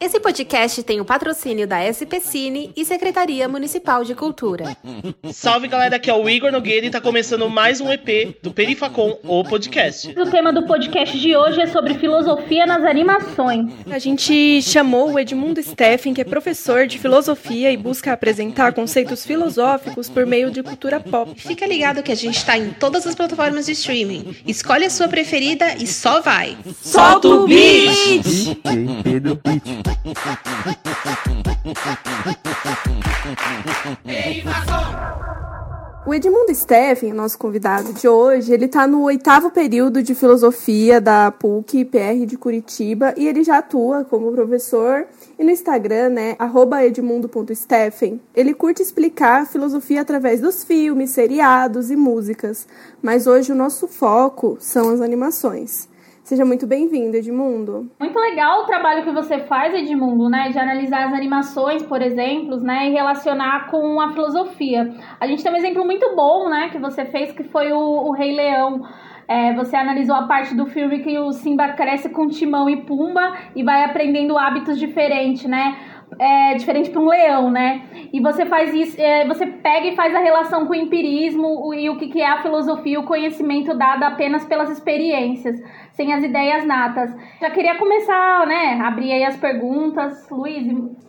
Esse podcast tem o patrocínio da SP Cine e Secretaria Municipal de Cultura. Salve galera, aqui é o Igor Nogueira e tá começando mais um EP do Perifacom, o podcast. O tema do podcast de hoje é sobre filosofia nas animações. A gente chamou o Edmundo Steffen, que é professor de filosofia e busca apresentar conceitos filosóficos por meio de cultura pop. Fica ligado que a gente tá em todas as plataformas de streaming. Escolhe a sua preferida e só vai. Solta o beat! DJ Pedro Pitt. O Edmundo Steffen, nosso convidado de hoje, ele está no oitavo período de filosofia da PUC PR de Curitiba e ele já atua como professor e no Instagram, né, edmundo.steffen. Ele curte explicar filosofia através dos filmes, seriados e músicas, mas hoje o nosso foco são as animações. Seja muito bem-vindo, Edmundo. Muito legal o trabalho que você faz, Edmundo, né? De analisar as animações, por exemplo, né? E relacionar com a filosofia. A gente tem um exemplo muito bom, né? Que você fez, que foi o, o Rei Leão. É, você analisou a parte do filme que o Simba cresce com Timão e Pumba e vai aprendendo hábitos diferentes, né? É, diferente para um leão, né? E você faz isso, é, você pega e faz a relação com o empirismo e o que, que é a filosofia, o conhecimento dado apenas pelas experiências, sem as ideias natas. Já queria começar, né? Abrir aí as perguntas, Luiz.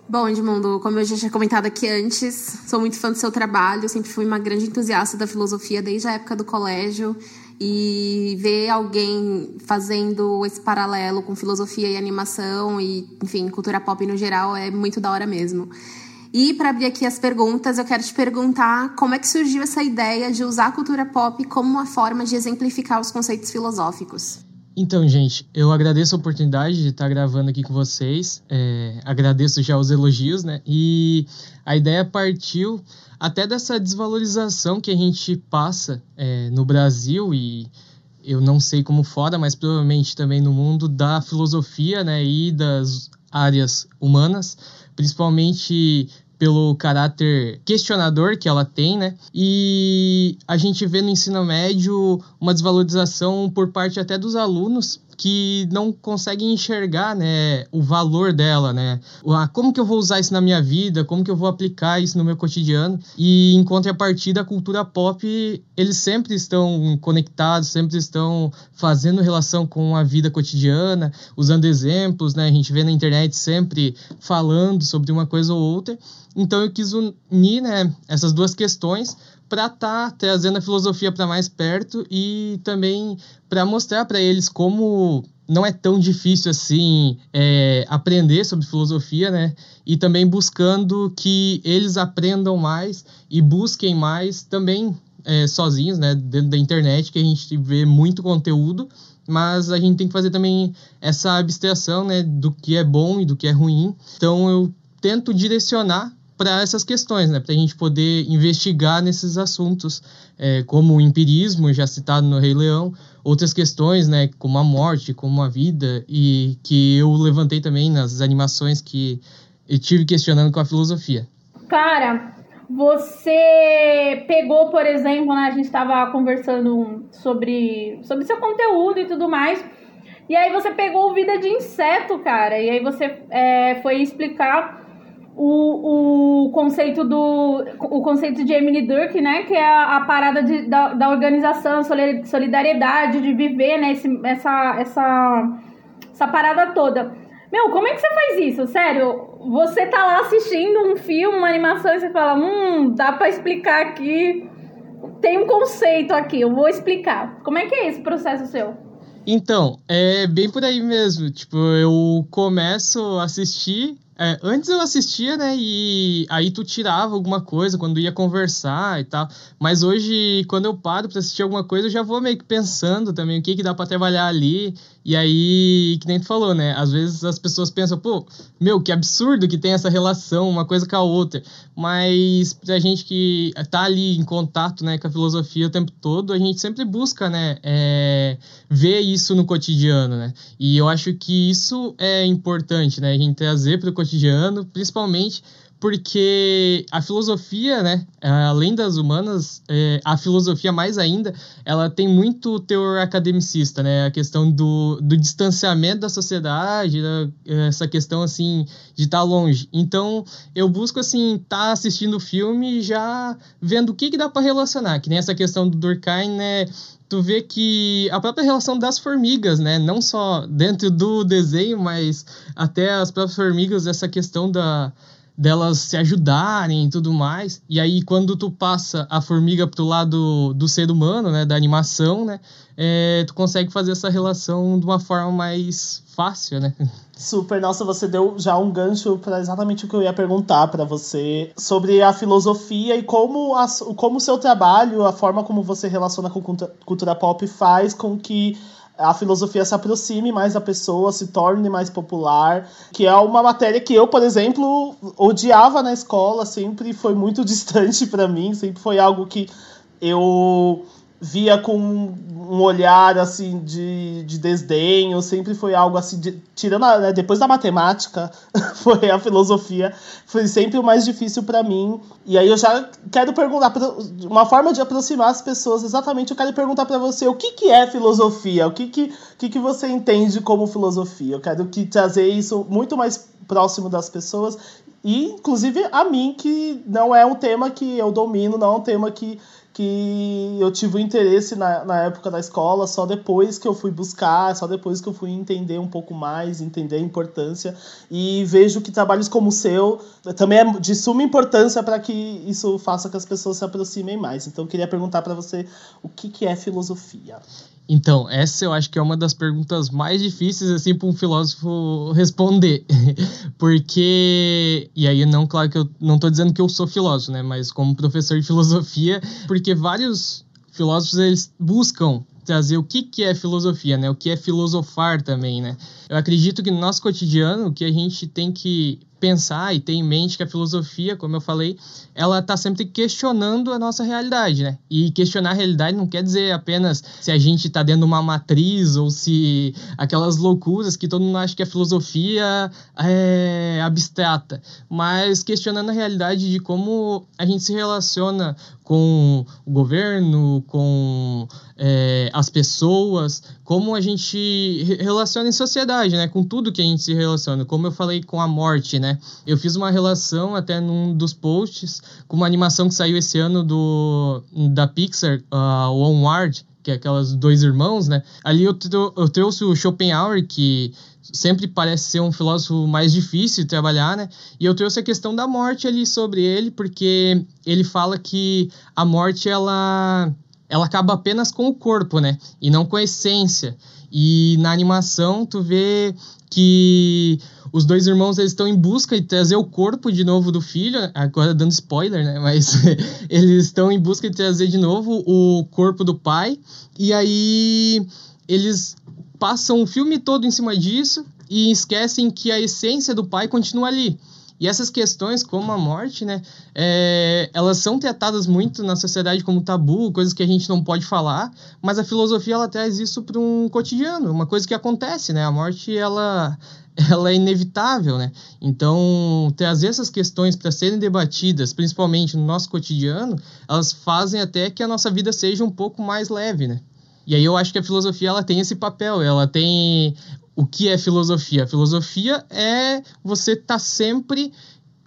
Bom, Edmundo, como eu já tinha comentado aqui antes, sou muito fã do seu trabalho, sempre fui uma grande entusiasta da filosofia desde a época do colégio. E ver alguém fazendo esse paralelo com filosofia e animação e, enfim, cultura pop no geral é muito da hora mesmo. E para abrir aqui as perguntas, eu quero te perguntar como é que surgiu essa ideia de usar a cultura pop como uma forma de exemplificar os conceitos filosóficos. Então, gente, eu agradeço a oportunidade de estar gravando aqui com vocês. É, agradeço já os elogios, né? E a ideia partiu até dessa desvalorização que a gente passa é, no Brasil e eu não sei como fora, mas provavelmente também no mundo da filosofia, né? E das áreas humanas, principalmente pelo caráter questionador que ela tem, né? E a gente vê no ensino médio uma desvalorização por parte até dos alunos que não conseguem enxergar, né, o valor dela, né? Ah, como que eu vou usar isso na minha vida? Como que eu vou aplicar isso no meu cotidiano? E em contrapartida, a cultura pop, eles sempre estão conectados, sempre estão fazendo relação com a vida cotidiana, usando exemplos, né? A gente vê na internet sempre falando sobre uma coisa ou outra. Então eu quis unir, né, essas duas questões para estar tá trazendo a filosofia para mais perto e também para mostrar para eles como não é tão difícil assim é, aprender sobre filosofia, né? E também buscando que eles aprendam mais e busquem mais também é, sozinhos, né? Dentro da internet, que a gente vê muito conteúdo, mas a gente tem que fazer também essa abstração, né? Do que é bom e do que é ruim. Então eu tento direcionar para essas questões, né? Para a gente poder investigar nesses assuntos, é, como o empirismo, já citado no Rei Leão, outras questões, né? Como a morte, como a vida, e que eu levantei também nas animações que eu tive questionando com a filosofia. Cara, você pegou, por exemplo, né? A gente estava conversando sobre, sobre seu conteúdo e tudo mais. E aí você pegou Vida de Inseto, cara. E aí você é, foi explicar o, o conceito do o conceito de Emily Durk, né, que é a, a parada de, da, da organização, solidariedade, de viver, né, esse, essa, essa, essa parada toda. Meu, como é que você faz isso? Sério, você tá lá assistindo um filme, uma animação e você fala, hum, dá para explicar aqui, tem um conceito aqui, eu vou explicar. Como é que é esse processo seu? Então, é bem por aí mesmo. Tipo, eu começo a assistir é, antes eu assistia, né? E aí tu tirava alguma coisa quando ia conversar e tal. Mas hoje, quando eu paro pra assistir alguma coisa, eu já vou meio que pensando também o que, que dá para trabalhar ali. E aí, que nem tu falou, né? Às vezes as pessoas pensam, pô, meu, que absurdo que tem essa relação, uma coisa com a outra. Mas pra gente que tá ali em contato, né, com a filosofia o tempo todo, a gente sempre busca, né, é, ver isso no cotidiano, né? E eu acho que isso é importante, né? A gente trazer para o cotidiano, principalmente porque a filosofia, né, além das humanas, é, a filosofia mais ainda, ela tem muito teor academicista, né, a questão do, do distanciamento da sociedade, da, essa questão, assim, de estar tá longe. Então, eu busco, assim, estar tá assistindo o filme já vendo o que, que dá para relacionar, que nem essa questão do Durkheim, né, tu vê que a própria relação das formigas, né, não só dentro do desenho, mas até as próprias formigas, essa questão da delas se ajudarem e tudo mais. E aí, quando tu passa a formiga pro lado do ser humano, né, da animação, né, é, tu consegue fazer essa relação de uma forma mais fácil, né? Super, nossa, você deu já um gancho para exatamente o que eu ia perguntar para você sobre a filosofia e como a, como o seu trabalho, a forma como você relaciona com cultura pop faz com que a filosofia se aproxime mais da pessoa, se torne mais popular, que é uma matéria que eu, por exemplo, odiava na escola, sempre foi muito distante para mim, sempre foi algo que eu via com um olhar assim de, de desdenho, sempre foi algo assim, de, tirando a, né, depois da matemática, foi a filosofia, foi sempre o mais difícil para mim. E aí eu já quero perguntar, uma forma de aproximar as pessoas, exatamente, eu quero perguntar para você, o que, que é filosofia? O que, que, que, que você entende como filosofia? Eu quero que trazer isso muito mais próximo das pessoas e inclusive a mim que não é um tema que eu domino, não é um tema que que eu tive o interesse na, na época da escola, só depois que eu fui buscar, só depois que eu fui entender um pouco mais, entender a importância. E vejo que trabalhos como o seu também é de suma importância para que isso faça que as pessoas se aproximem mais. Então, eu queria perguntar para você o que, que é filosofia. Então, essa eu acho que é uma das perguntas mais difíceis assim para um filósofo responder. porque e aí não, claro que eu não estou dizendo que eu sou filósofo, né, mas como professor de filosofia, porque vários filósofos eles buscam trazer o que, que é filosofia, né? O que é filosofar também, né? Eu acredito que no nosso cotidiano, o que a gente tem que pensar e ter em mente que a filosofia, como eu falei, ela está sempre questionando a nossa realidade, né? E questionar a realidade não quer dizer apenas se a gente está dentro de uma matriz ou se aquelas loucuras que todo mundo acha que a filosofia é abstrata, mas questionando a realidade de como a gente se relaciona com o governo, com é, as pessoas, como a gente relaciona em sociedade, né? Com tudo que a gente se relaciona. Como eu falei com a morte, né? Eu fiz uma relação até num dos posts com uma animação que saiu esse ano do da Pixar, uh, Onward, que é aquelas dois irmãos, né? Ali eu, eu trouxe o Schopenhauer, que sempre parece ser um filósofo mais difícil de trabalhar, né? E eu trouxe a questão da morte ali sobre ele, porque ele fala que a morte ela ela acaba apenas com o corpo, né? E não com a essência. E na animação tu vê que os dois irmãos eles estão em busca de trazer o corpo de novo do filho, agora dando spoiler, né? Mas eles estão em busca de trazer de novo o corpo do pai. E aí eles passam o filme todo em cima disso e esquecem que a essência do pai continua ali. E essas questões, como a morte, né, é, elas são tratadas muito na sociedade como tabu, coisas que a gente não pode falar, mas a filosofia ela traz isso para um cotidiano, uma coisa que acontece, né? A morte ela ela é inevitável, né? Então, trazer essas questões para serem debatidas, principalmente no nosso cotidiano, elas fazem até que a nossa vida seja um pouco mais leve, né? E aí eu acho que a filosofia ela tem esse papel, ela tem o que é filosofia? A filosofia é você estar tá sempre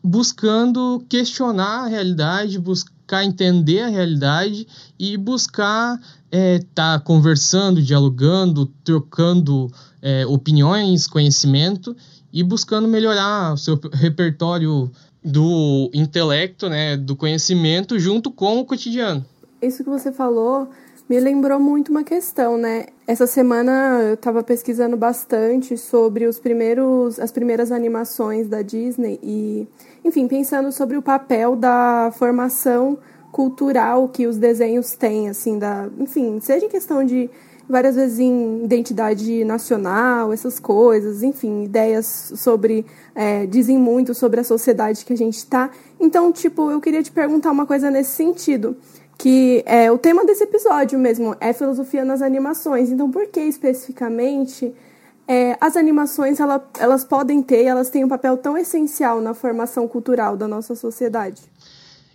buscando questionar a realidade, buscar entender a realidade e buscar estar é, tá conversando, dialogando, trocando é, opiniões, conhecimento e buscando melhorar o seu repertório do intelecto, né, do conhecimento junto com o cotidiano. Isso que você falou me lembrou muito uma questão, né? Essa semana eu estava pesquisando bastante sobre os primeiros, as primeiras animações da Disney e, enfim, pensando sobre o papel da formação cultural que os desenhos têm, assim, da, enfim, seja em questão de várias vezes em identidade nacional, essas coisas, enfim, ideias sobre é, dizem muito sobre a sociedade que a gente está. Então, tipo, eu queria te perguntar uma coisa nesse sentido que é o tema desse episódio mesmo, é filosofia nas animações. Então, por que especificamente é, as animações ela, elas podem ter, elas têm um papel tão essencial na formação cultural da nossa sociedade?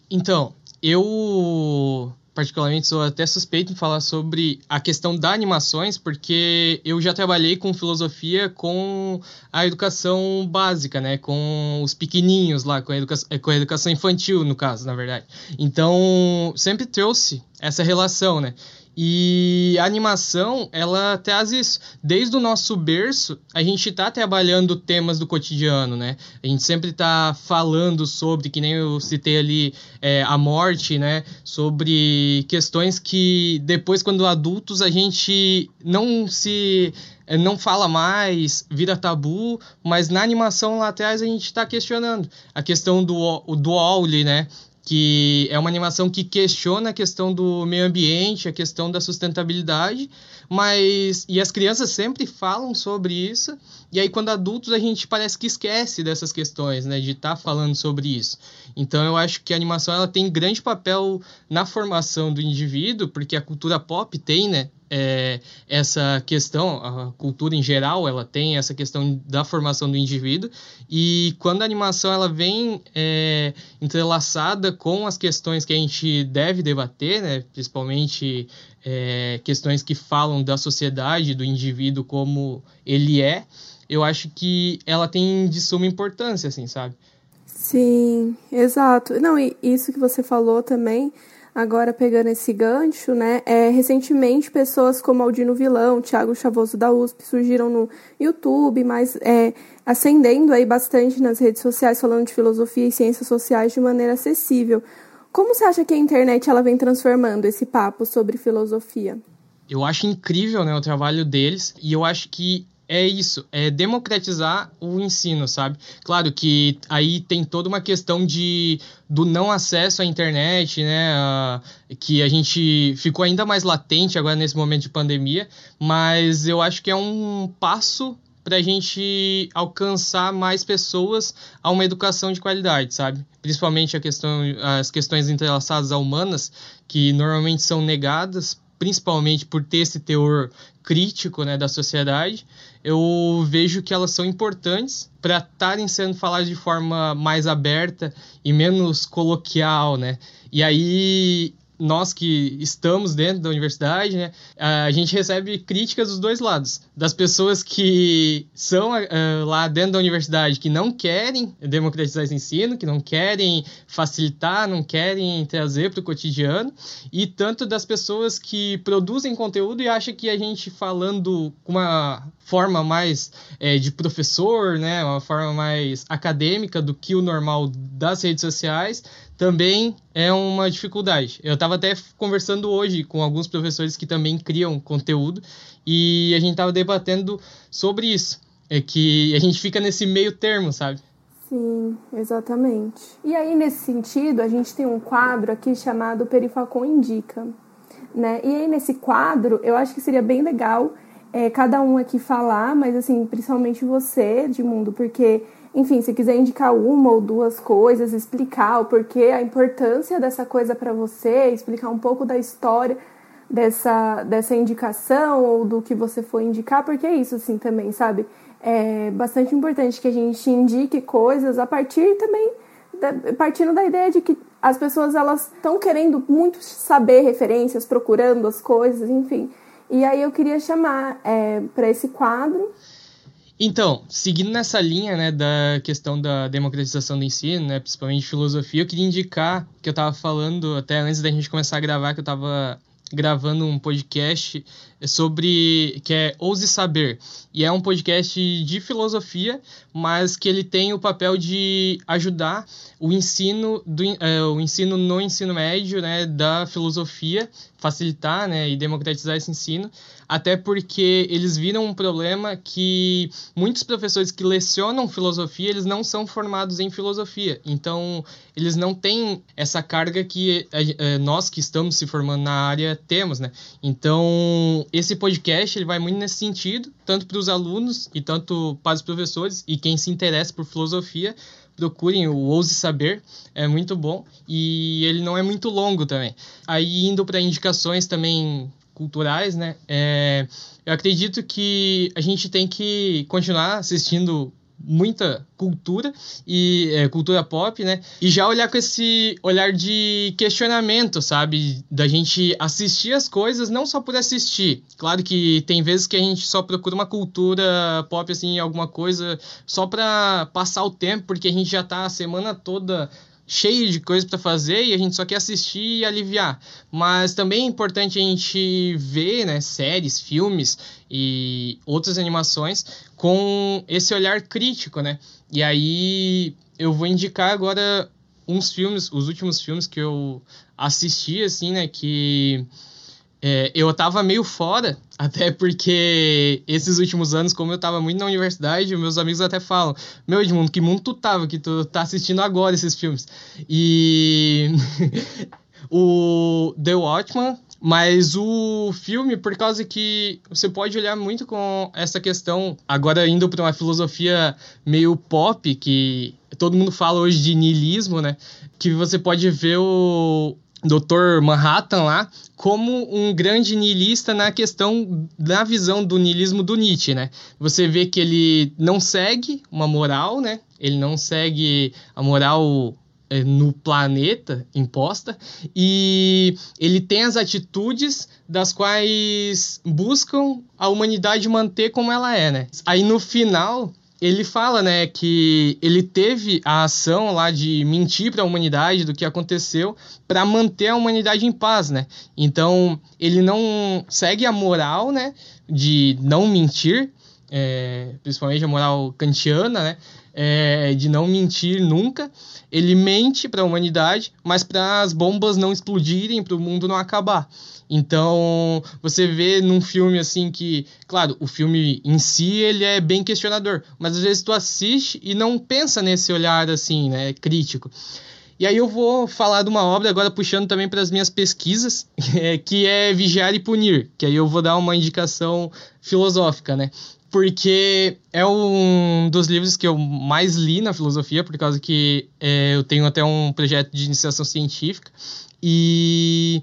Então, eu particularmente sou até suspeito em falar sobre a questão das animações, porque eu já trabalhei com filosofia com a educação básica, né? Com os pequeninhos lá, com a, educa com a educação infantil, no caso, na verdade. Então, sempre trouxe essa relação, né? E a animação, ela traz isso. Desde o nosso berço, a gente está trabalhando temas do cotidiano, né? A gente sempre está falando sobre, que nem eu citei ali, é, a morte, né? Sobre questões que depois, quando adultos, a gente não se é, não fala mais, vira tabu, mas na animação lá atrás a gente está questionando a questão do, do Wally, né? Que é uma animação que questiona a questão do meio ambiente, a questão da sustentabilidade, mas e as crianças sempre falam sobre isso, e aí quando adultos a gente parece que esquece dessas questões, né, de estar tá falando sobre isso. Então eu acho que a animação ela tem grande papel na formação do indivíduo, porque a cultura pop tem, né, é, essa questão, a cultura em geral, ela tem essa questão da formação do indivíduo, e quando a animação ela vem é, entrelaçada com as questões que a gente deve debater, né, principalmente é, questões que falam da sociedade, do indivíduo como ele é, eu acho que ela tem de suma importância, assim, sabe? Sim, exato. Não, e isso que você falou também Agora, pegando esse gancho, né? É, recentemente, pessoas como Aldino Vilão, Thiago Chavoso da USP surgiram no YouTube, mas é, ascendendo aí bastante nas redes sociais, falando de filosofia e ciências sociais de maneira acessível. Como você acha que a internet ela vem transformando esse papo sobre filosofia? Eu acho incrível né, o trabalho deles e eu acho que é isso, é democratizar o ensino, sabe? Claro que aí tem toda uma questão de do não acesso à internet, né? Uh, que a gente ficou ainda mais latente agora nesse momento de pandemia, mas eu acho que é um passo para a gente alcançar mais pessoas a uma educação de qualidade, sabe? Principalmente a questão, as questões entrelaçadas a humanas, que normalmente são negadas principalmente por ter esse teor crítico né, da sociedade, eu vejo que elas são importantes para estarem sendo faladas de forma mais aberta e menos coloquial, né? E aí nós que estamos dentro da universidade, né, a gente recebe críticas dos dois lados. Das pessoas que são uh, lá dentro da universidade que não querem democratizar esse ensino, que não querem facilitar, não querem trazer para o cotidiano, e tanto das pessoas que produzem conteúdo e acham que a gente falando com uma forma mais é, de professor, né, uma forma mais acadêmica do que o normal das redes sociais, também é uma dificuldade. Eu estava até conversando hoje com alguns professores que também criam conteúdo e a gente estava debatendo sobre isso. É que a gente fica nesse meio termo, sabe? Sim, exatamente. E aí, nesse sentido, a gente tem um quadro aqui chamado Perifacon Indica. Né? E aí, nesse quadro, eu acho que seria bem legal é, cada um aqui falar, mas assim, principalmente você, Edmundo, porque enfim, se quiser indicar uma ou duas coisas, explicar o porquê, a importância dessa coisa para você, explicar um pouco da história dessa, dessa indicação ou do que você for indicar, porque é isso assim também, sabe? É bastante importante que a gente indique coisas a partir também da, partindo da ideia de que as pessoas elas estão querendo muito saber referências, procurando as coisas, enfim. E aí eu queria chamar é, para esse quadro então, seguindo nessa linha, né, da questão da democratização do ensino, né, principalmente filosofia, eu queria indicar que eu estava falando até antes da gente começar a gravar, que eu estava gravando um podcast sobre que é Ouse Saber e é um podcast de filosofia, mas que ele tem o papel de ajudar o ensino do é, o ensino no ensino médio, né, da filosofia, facilitar, né, e democratizar esse ensino até porque eles viram um problema que muitos professores que lecionam filosofia, eles não são formados em filosofia. Então, eles não têm essa carga que é, nós que estamos se formando na área temos, né? Então, esse podcast ele vai muito nesse sentido, tanto para os alunos e tanto para os professores e quem se interessa por filosofia, procurem o Ouse Saber, é muito bom e ele não é muito longo também. Aí indo para indicações também culturais, né? É, eu acredito que a gente tem que continuar assistindo muita cultura e é, cultura pop, né? E já olhar com esse olhar de questionamento, sabe? Da gente assistir as coisas não só por assistir. Claro que tem vezes que a gente só procura uma cultura pop, assim, alguma coisa só para passar o tempo, porque a gente já tá a semana toda cheio de coisa para fazer e a gente só quer assistir e aliviar. Mas também é importante a gente ver, né, séries, filmes e outras animações com esse olhar crítico, né? E aí eu vou indicar agora uns filmes, os últimos filmes que eu assisti assim, né, que é, eu tava meio fora, até porque esses últimos anos, como eu tava muito na universidade, meus amigos até falam: Meu Edmundo, que mundo tu tava que tu tá assistindo agora esses filmes? E. o The Watchman, mas o filme, por causa que você pode olhar muito com essa questão, agora indo para uma filosofia meio pop, que todo mundo fala hoje de niilismo, né? Que você pode ver o, Dr. Manhattan lá como um grande niilista na questão da visão do niilismo do Nietzsche, né? Você vê que ele não segue uma moral, né? Ele não segue a moral é, no planeta imposta e ele tem as atitudes das quais buscam a humanidade manter como ela é, né? Aí no final ele fala, né, que ele teve a ação lá de mentir para a humanidade do que aconteceu para manter a humanidade em paz, né? Então ele não segue a moral, né, de não mentir, é, principalmente a moral kantiana, né, é, de não mentir nunca. Ele mente para a humanidade, mas para as bombas não explodirem, para o mundo não acabar. Então, você vê num filme assim que, claro, o filme em si ele é bem questionador, mas às vezes tu assiste e não pensa nesse olhar assim, né, crítico. E aí eu vou falar de uma obra agora puxando também para as minhas pesquisas, que é Vigiar e Punir, que aí eu vou dar uma indicação filosófica, né? Porque é um dos livros que eu mais li na filosofia, por causa que é, eu tenho até um projeto de iniciação científica. E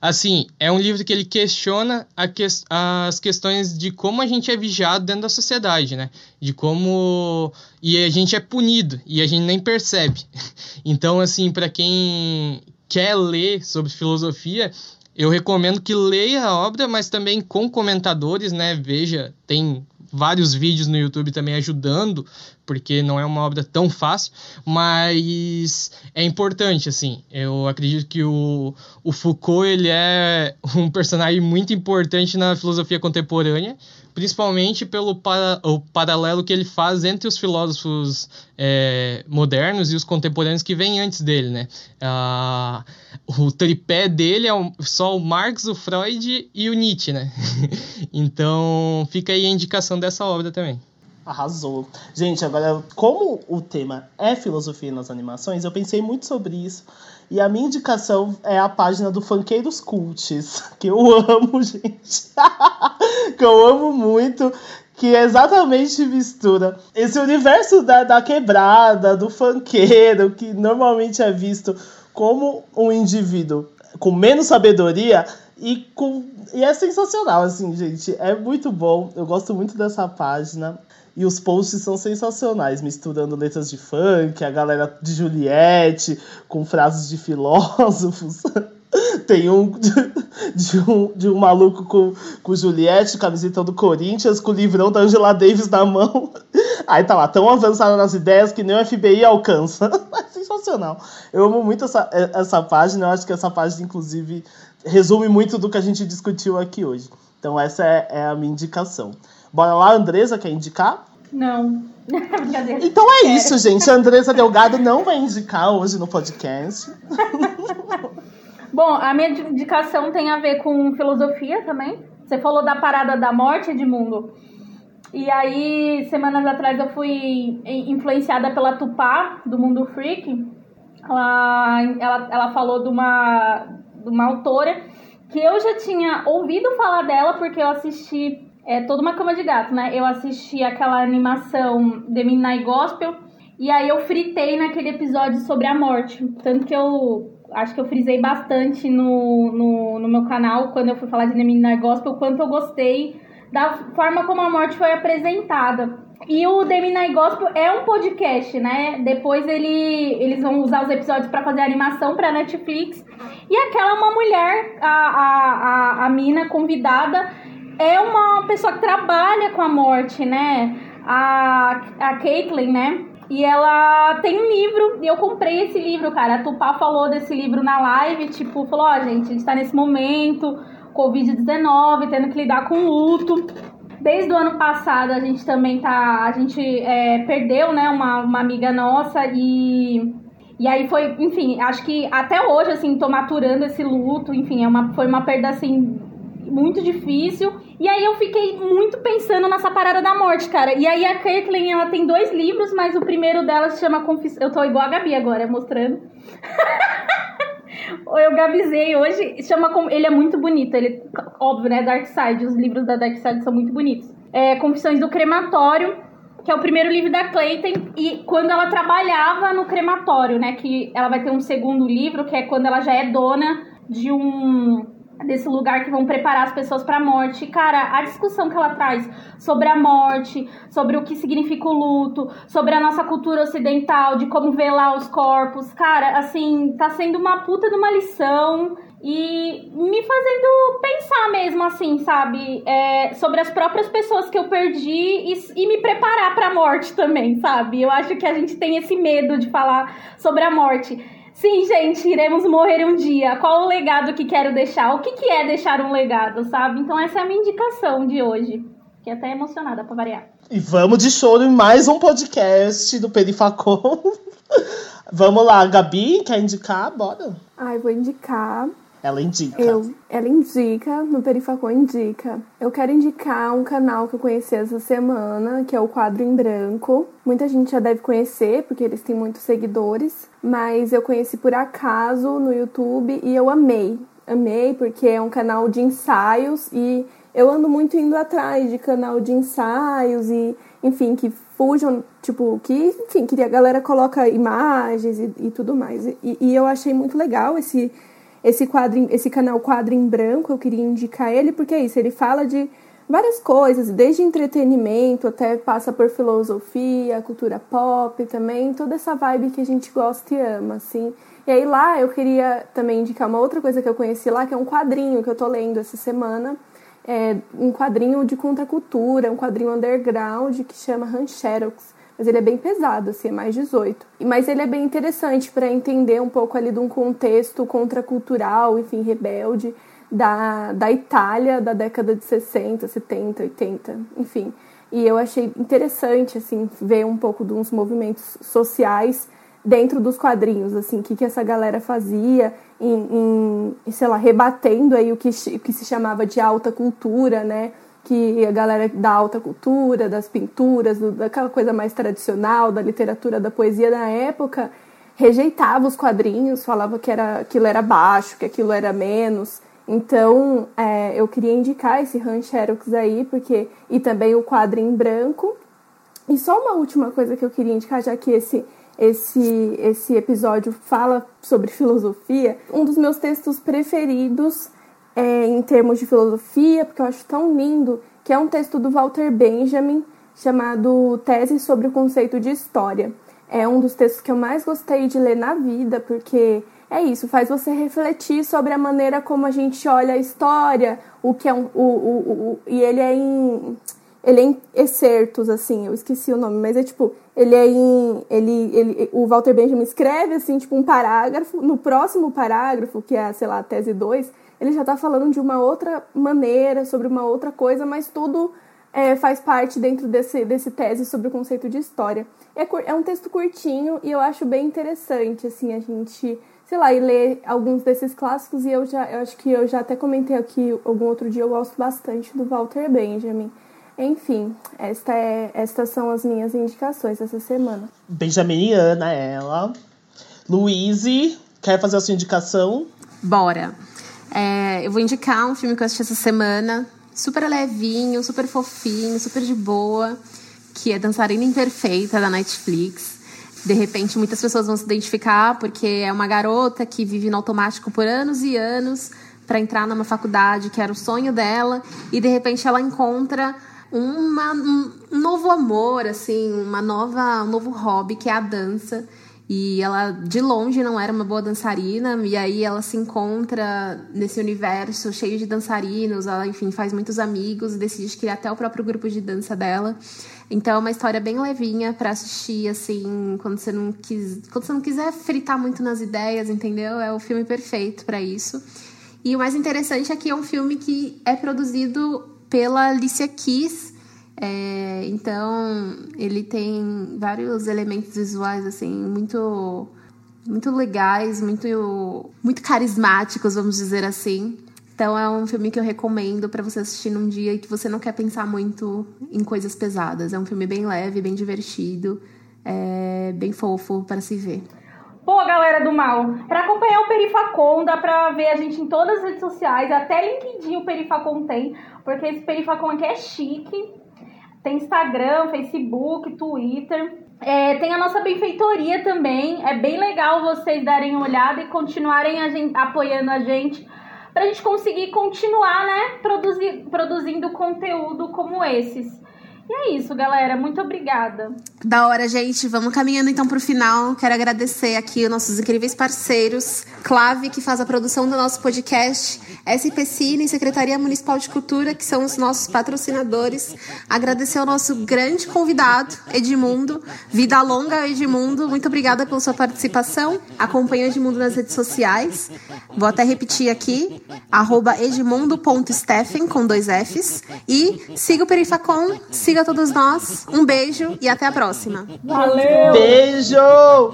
Assim, é um livro que ele questiona que, as questões de como a gente é vigiado dentro da sociedade, né? De como. E a gente é punido e a gente nem percebe. Então, assim, para quem quer ler sobre filosofia, eu recomendo que leia a obra, mas também com comentadores, né? Veja, tem vários vídeos no YouTube também ajudando, porque não é uma obra tão fácil, mas é importante, assim. Eu acredito que o, o Foucault ele é um personagem muito importante na filosofia contemporânea, principalmente pelo para, o paralelo que ele faz entre os filósofos é, modernos e os contemporâneos que vêm antes dele, né? Ah, o tripé dele é só o Marx, o Freud e o Nietzsche, né? então fica aí a indicação dessa obra também. Arrasou. Gente, agora, como o tema é filosofia nas animações, eu pensei muito sobre isso. E a minha indicação é a página do Funkeiros Cults, que eu amo, gente. que eu amo muito. Que exatamente mistura esse universo da, da quebrada, do funkeiro, que normalmente é visto como um indivíduo com menos sabedoria e com e é sensacional assim, gente, é muito bom. Eu gosto muito dessa página. E os posts são sensacionais, misturando letras de funk, a galera de Juliette, com frases de filósofos. Tem um de, um de um maluco com, com Juliette, camiseta do Corinthians, com o livrão da Angela Davis na mão. Aí tá lá, tão avançado nas ideias que nem o FBI alcança. É sensacional. Eu amo muito essa, essa página, eu acho que essa página, inclusive, resume muito do que a gente discutiu aqui hoje. Então essa é, é a minha indicação. Bora lá, Andresa, quer indicar? Não. então é isso, gente. A Andresa Delgado não vai indicar hoje no podcast. Bom, a minha indicação tem a ver com filosofia também. Você falou da parada da morte, Edmundo. E aí, semanas atrás, eu fui influenciada pela Tupá, do Mundo Freak. Ela, ela, ela falou de uma, uma autora que eu já tinha ouvido falar dela porque eu assisti é toda uma cama de gato, né? Eu assisti aquela animação The Midnight Gospel e aí eu fritei naquele episódio sobre a morte. Tanto que eu acho que eu frisei bastante no, no, no meu canal, quando eu fui falar de The Gospel, o quanto eu gostei da forma como a morte foi apresentada. E o The Midnight Gospel é um podcast, né? Depois ele, eles vão usar os episódios para fazer animação para Netflix. E aquela uma mulher, a, a, a, a mina convidada, é uma pessoa que trabalha com a morte, né? A, a Caitlyn, né? E ela tem um livro, e eu comprei esse livro, cara. A Tupá falou desse livro na live, tipo, falou, ó, oh, gente, a gente tá nesse momento, Covid-19, tendo que lidar com luto. Desde o ano passado a gente também tá. A gente é, perdeu, né, uma, uma amiga nossa e. E aí foi, enfim, acho que até hoje, assim, tô maturando esse luto, enfim, é uma, foi uma perda, assim, muito difícil. E aí eu fiquei muito pensando nessa parada da morte, cara. E aí a Kirkland, ela tem dois livros, mas o primeiro dela se chama Confissão. Eu tô igual a Gabi agora, mostrando. eu gabizei hoje, chama ele é muito bonito, ele óbvio, né, Dark Side, os livros da Dark Side são muito bonitos. É Confissões do Crematório, que é o primeiro livro da Clayton e quando ela trabalhava no crematório, né, que ela vai ter um segundo livro, que é quando ela já é dona de um desse lugar que vão preparar as pessoas para a morte. Cara, a discussão que ela traz sobre a morte, sobre o que significa o luto, sobre a nossa cultura ocidental, de como velar os corpos, cara, assim, tá sendo uma puta de uma lição e me fazendo pensar mesmo, assim, sabe, é, sobre as próprias pessoas que eu perdi e, e me preparar para a morte também, sabe? Eu acho que a gente tem esse medo de falar sobre a morte. Sim, gente, iremos morrer um dia. Qual o legado que quero deixar? O que, que é deixar um legado, sabe? Então essa é a minha indicação de hoje. Fiquei até emocionada pra variar. E vamos de choro em mais um podcast do Perifacom. vamos lá, Gabi, quer indicar? Bora. Ai, vou indicar ela indica. Eu, ela indica, no Perifacon indica. Eu quero indicar um canal que eu conheci essa semana, que é o Quadro em Branco. Muita gente já deve conhecer, porque eles têm muitos seguidores. Mas eu conheci por acaso no YouTube e eu amei. Amei, porque é um canal de ensaios e eu ando muito indo atrás de canal de ensaios e, enfim, que fujam, tipo, que, enfim, que a galera coloca imagens e, e tudo mais. E, e eu achei muito legal esse esse quadro, esse canal Quadro em Branco, eu queria indicar ele porque é isso, ele fala de várias coisas, desde entretenimento até passa por filosofia, cultura pop também, toda essa vibe que a gente gosta e ama, assim. E aí lá eu queria também indicar uma outra coisa que eu conheci lá, que é um quadrinho que eu tô lendo essa semana, é um quadrinho de contracultura, um quadrinho underground que chama Rancherox mas ele é bem pesado, assim, é mais 18. Mas ele é bem interessante para entender um pouco ali de um contexto contracultural, enfim, rebelde, da, da Itália da década de 60, 70, 80, enfim. E eu achei interessante, assim, ver um pouco de uns movimentos sociais dentro dos quadrinhos, assim, o que, que essa galera fazia em, em, sei lá, rebatendo aí o que, o que se chamava de alta cultura, né? Que a galera da alta cultura, das pinturas, do, daquela coisa mais tradicional, da literatura, da poesia da época, rejeitava os quadrinhos, falava que era, aquilo era baixo, que aquilo era menos. Então, é, eu queria indicar esse Han Xerox aí, porque e também o quadro em branco. E só uma última coisa que eu queria indicar, já que esse esse esse episódio fala sobre filosofia, um dos meus textos preferidos é, em termos de filosofia, porque eu acho tão lindo, que é um texto do Walter Benjamin chamado Tese sobre o Conceito de História. É um dos textos que eu mais gostei de ler na vida, porque é isso, faz você refletir sobre a maneira como a gente olha a história, o que é um. O, o, o, e ele é em. Ele é em excertos, assim, eu esqueci o nome, mas é tipo, ele é em. Ele, ele, o Walter Benjamin escreve, assim, tipo, um parágrafo. No próximo parágrafo, que é, sei lá, a tese 2, ele já está falando de uma outra maneira, sobre uma outra coisa, mas tudo é, faz parte dentro desse, desse tese sobre o conceito de história. É, é um texto curtinho e eu acho bem interessante, assim, a gente, sei lá, e ler alguns desses clássicos e eu já, eu acho que eu já até comentei aqui algum outro dia, eu gosto bastante do Walter Benjamin. Enfim, esta é, estas são as minhas indicações essa semana. Benjaminiana, ela. Luíse, quer fazer a sua indicação? Bora! É, eu vou indicar um filme que eu assisti essa semana, super levinho, super fofinho, super de boa, que é Dançarina Imperfeita, da Netflix. De repente, muitas pessoas vão se identificar porque é uma garota que vive no automático por anos e anos para entrar numa faculdade que era o sonho dela e de repente ela encontra uma, um novo amor, assim, uma nova, um novo hobby que é a dança. E ela, de longe, não era uma boa dançarina, e aí ela se encontra nesse universo cheio de dançarinos, ela, enfim, faz muitos amigos, decide criar até o próprio grupo de dança dela. Então é uma história bem levinha para assistir, assim, quando você, não quis, quando você não quiser fritar muito nas ideias, entendeu? É o filme perfeito para isso. E o mais interessante é que é um filme que é produzido pela Alicia Keys, é, então, ele tem vários elementos visuais, assim, muito, muito legais, muito, muito carismáticos, vamos dizer assim. Então, é um filme que eu recomendo para você assistir num dia que você não quer pensar muito em coisas pesadas. É um filme bem leve, bem divertido, é, bem fofo para se ver. Pô, galera do mal, para acompanhar o Perifacon, dá pra ver a gente em todas as redes sociais, até LinkedIn o Perifacon tem, porque esse Perifacon aqui é chique. Tem Instagram, Facebook, Twitter. É, tem a nossa benfeitoria também. É bem legal vocês darem uma olhada e continuarem a gente, apoiando a gente para a gente conseguir continuar, né, produzir, produzindo conteúdo como esses. E é isso, galera. Muito obrigada. Da hora, gente. Vamos caminhando então para o final. Quero agradecer aqui os nossos incríveis parceiros. Clave, que faz a produção do nosso podcast. SP Cine Secretaria Municipal de Cultura, que são os nossos patrocinadores. Agradecer ao nosso grande convidado, Edmundo. Vida longa, Edmundo. Muito obrigada pela sua participação. Acompanhe o Edmundo nas redes sociais. Vou até repetir aqui. Arroba edmundo.steffen, com dois Fs. E siga o Perifacom. Siga todos nós. Um beijo e até a próxima. Valeu! Beijo!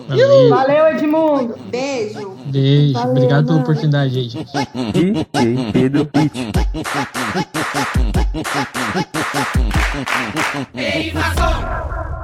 Valeu. Valeu, Edmundo! Beijo! Beijo. Valeu, Obrigado pela mano. oportunidade aí, gente. DJ Pedro Hit. Perifação!